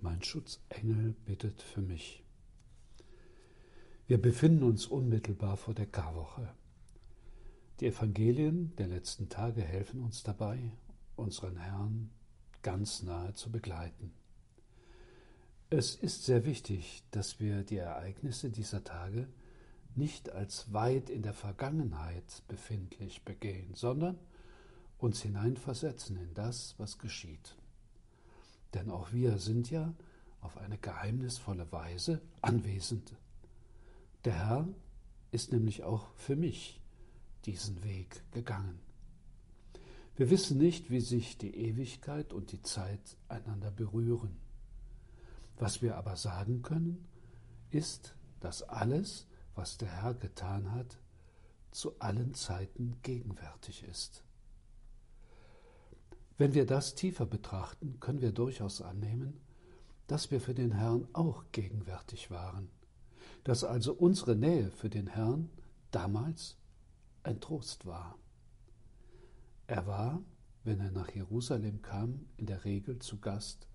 mein Schutzengel bittet für mich. Wir befinden uns unmittelbar vor der Karwoche. Die Evangelien der letzten Tage helfen uns dabei, unseren Herrn ganz nahe zu begleiten. Es ist sehr wichtig, dass wir die Ereignisse dieser Tage nicht als weit in der Vergangenheit befindlich begehen, sondern uns hineinversetzen in das, was geschieht. Denn auch wir sind ja auf eine geheimnisvolle Weise anwesend. Der Herr ist nämlich auch für mich diesen Weg gegangen. Wir wissen nicht, wie sich die Ewigkeit und die Zeit einander berühren. Was wir aber sagen können, ist, dass alles, was der Herr getan hat, zu allen Zeiten gegenwärtig ist. Wenn wir das tiefer betrachten, können wir durchaus annehmen, dass wir für den Herrn auch gegenwärtig waren, dass also unsere Nähe für den Herrn damals ein Trost war. Er war, wenn er nach Jerusalem kam, in der Regel zu Gast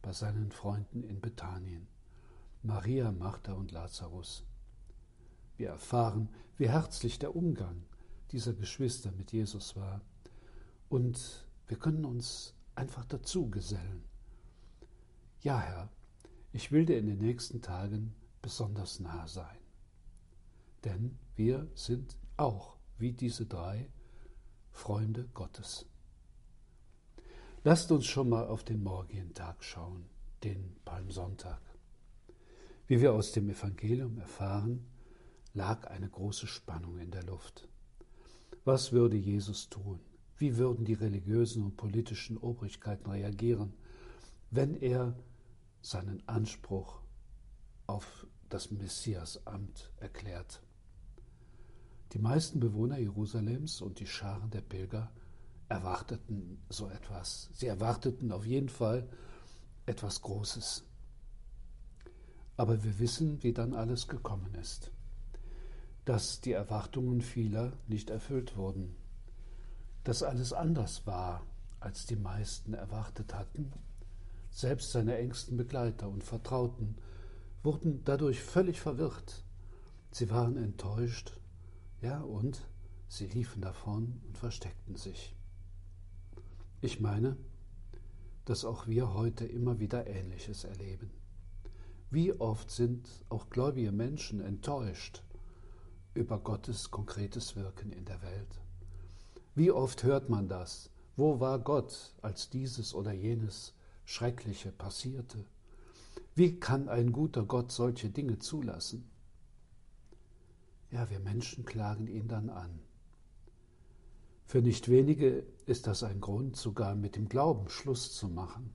bei seinen Freunden in Bethanien, Maria, Martha und Lazarus. Wir erfahren, wie herzlich der Umgang dieser Geschwister mit Jesus war und wir können uns einfach dazu gesellen. Ja, Herr, ich will dir in den nächsten Tagen besonders nah sein. Denn wir sind auch, wie diese drei, Freunde Gottes. Lasst uns schon mal auf den morgigen Tag schauen, den Palmsonntag. Wie wir aus dem Evangelium erfahren, lag eine große Spannung in der Luft. Was würde Jesus tun? Wie würden die religiösen und politischen Obrigkeiten reagieren, wenn er seinen Anspruch auf das Messiasamt erklärt? Die meisten Bewohner Jerusalems und die Scharen der Pilger erwarteten so etwas. Sie erwarteten auf jeden Fall etwas Großes. Aber wir wissen, wie dann alles gekommen ist. Dass die Erwartungen vieler nicht erfüllt wurden dass alles anders war, als die meisten erwartet hatten. Selbst seine engsten Begleiter und Vertrauten wurden dadurch völlig verwirrt. Sie waren enttäuscht, ja, und sie liefen davon und versteckten sich. Ich meine, dass auch wir heute immer wieder Ähnliches erleben. Wie oft sind auch gläubige Menschen enttäuscht über Gottes konkretes Wirken in der Welt? Wie oft hört man das? Wo war Gott, als dieses oder jenes Schreckliche passierte? Wie kann ein guter Gott solche Dinge zulassen? Ja, wir Menschen klagen ihn dann an. Für nicht wenige ist das ein Grund, sogar mit dem Glauben Schluss zu machen.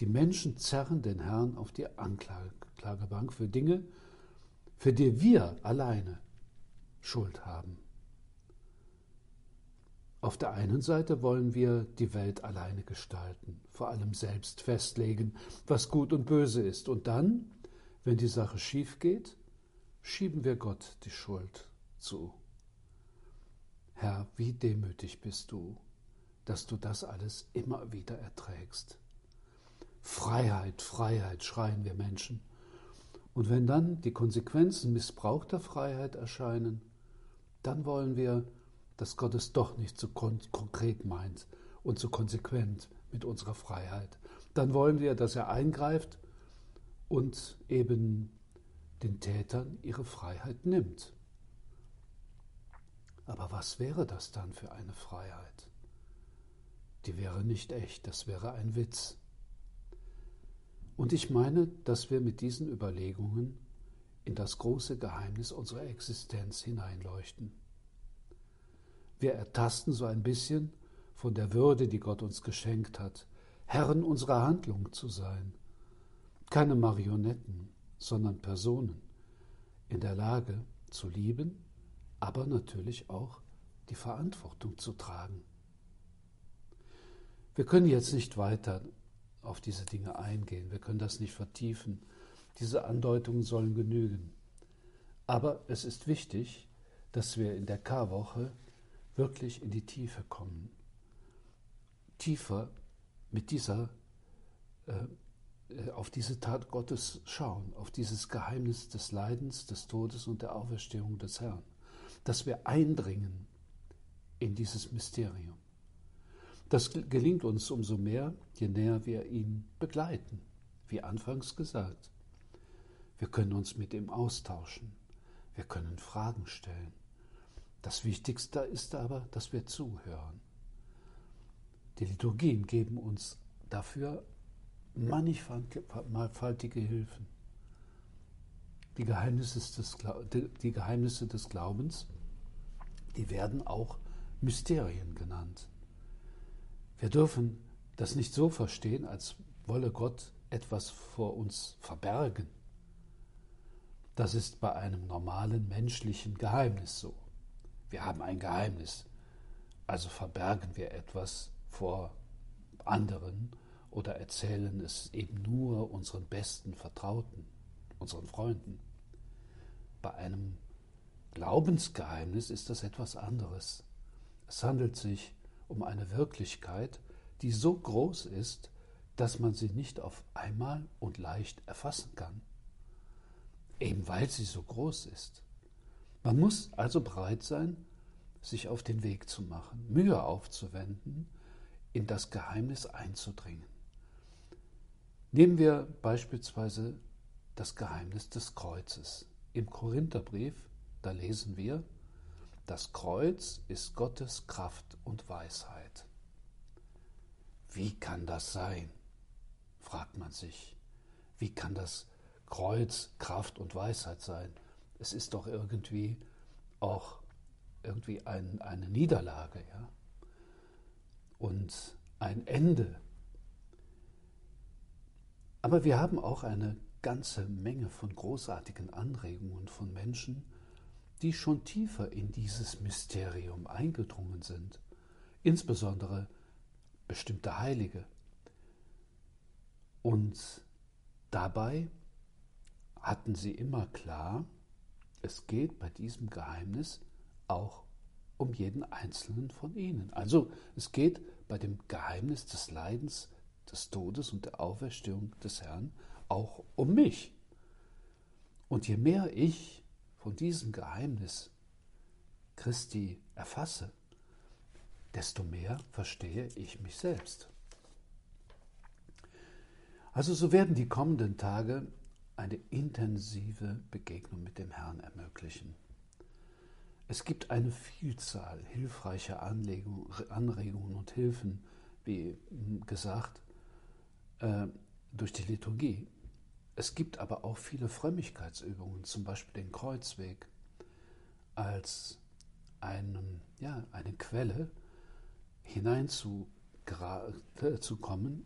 Die Menschen zerren den Herrn auf die Anklagebank für Dinge, für die wir alleine Schuld haben. Auf der einen Seite wollen wir die Welt alleine gestalten, vor allem selbst festlegen, was gut und böse ist. Und dann, wenn die Sache schief geht, schieben wir Gott die Schuld zu. Herr, wie demütig bist du, dass du das alles immer wieder erträgst. Freiheit, Freiheit, schreien wir Menschen. Und wenn dann die Konsequenzen missbrauchter Freiheit erscheinen, dann wollen wir dass Gott es doch nicht so kon konkret meint und so konsequent mit unserer Freiheit. Dann wollen wir, dass er eingreift und eben den Tätern ihre Freiheit nimmt. Aber was wäre das dann für eine Freiheit? Die wäre nicht echt, das wäre ein Witz. Und ich meine, dass wir mit diesen Überlegungen in das große Geheimnis unserer Existenz hineinleuchten. Wir ertasten so ein bisschen von der Würde, die Gott uns geschenkt hat, Herren unserer Handlung zu sein. Keine Marionetten, sondern Personen in der Lage zu lieben, aber natürlich auch die Verantwortung zu tragen. Wir können jetzt nicht weiter auf diese Dinge eingehen, wir können das nicht vertiefen. Diese Andeutungen sollen genügen. Aber es ist wichtig, dass wir in der Karwoche wirklich in die Tiefe kommen. Tiefer mit dieser, äh, auf diese Tat Gottes schauen, auf dieses Geheimnis des Leidens, des Todes und der Auferstehung des Herrn. Dass wir eindringen in dieses Mysterium. Das gelingt uns umso mehr, je näher wir ihn begleiten, wie anfangs gesagt. Wir können uns mit ihm austauschen. Wir können Fragen stellen. Das Wichtigste ist aber, dass wir zuhören. Die Liturgien geben uns dafür mannigfaltige Hilfen. Die Geheimnisse, des, die Geheimnisse des Glaubens, die werden auch Mysterien genannt. Wir dürfen das nicht so verstehen, als wolle Gott etwas vor uns verbergen. Das ist bei einem normalen menschlichen Geheimnis so. Wir haben ein Geheimnis, also verbergen wir etwas vor anderen oder erzählen es eben nur unseren besten Vertrauten, unseren Freunden. Bei einem Glaubensgeheimnis ist das etwas anderes. Es handelt sich um eine Wirklichkeit, die so groß ist, dass man sie nicht auf einmal und leicht erfassen kann eben weil sie so groß ist. Man muss also bereit sein, sich auf den Weg zu machen, Mühe aufzuwenden, in das Geheimnis einzudringen. Nehmen wir beispielsweise das Geheimnis des Kreuzes. Im Korintherbrief, da lesen wir, das Kreuz ist Gottes Kraft und Weisheit. Wie kann das sein? fragt man sich. Wie kann das? Kreuz Kraft und Weisheit sein. Es ist doch irgendwie auch irgendwie ein, eine Niederlage, ja. Und ein Ende. Aber wir haben auch eine ganze Menge von großartigen Anregungen von Menschen, die schon tiefer in dieses Mysterium eingedrungen sind, insbesondere bestimmte Heilige. Und dabei hatten sie immer klar, es geht bei diesem Geheimnis auch um jeden einzelnen von ihnen. Also es geht bei dem Geheimnis des Leidens, des Todes und der Auferstehung des Herrn auch um mich. Und je mehr ich von diesem Geheimnis Christi erfasse, desto mehr verstehe ich mich selbst. Also so werden die kommenden Tage eine intensive Begegnung mit dem Herrn ermöglichen. Es gibt eine Vielzahl hilfreicher Anregungen und Hilfen, wie gesagt, äh, durch die Liturgie. Es gibt aber auch viele Frömmigkeitsübungen, zum Beispiel den Kreuzweg, als einen, ja, eine Quelle hineinzukommen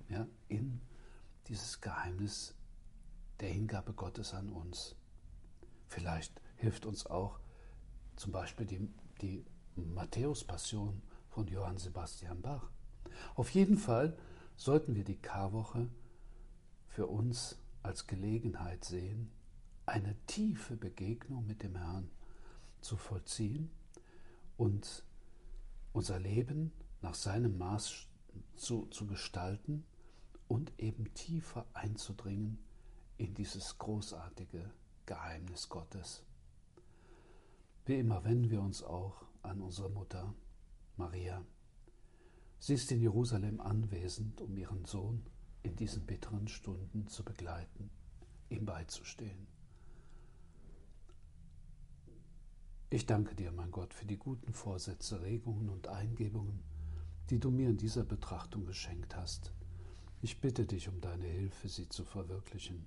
ja, in dieses Geheimnis der Hingabe Gottes an uns. Vielleicht hilft uns auch zum Beispiel die, die Matthäus-Passion von Johann Sebastian Bach. Auf jeden Fall sollten wir die Karwoche für uns als Gelegenheit sehen, eine tiefe Begegnung mit dem Herrn zu vollziehen und unser Leben nach seinem Maß zu, zu gestalten und eben tiefer einzudringen in dieses großartige Geheimnis Gottes. Wie immer wenden wir uns auch an unsere Mutter Maria. Sie ist in Jerusalem anwesend, um ihren Sohn in diesen bitteren Stunden zu begleiten, ihm beizustehen. Ich danke dir, mein Gott, für die guten Vorsätze, Regungen und Eingebungen, die du mir in dieser Betrachtung geschenkt hast. Ich bitte dich um deine Hilfe, sie zu verwirklichen.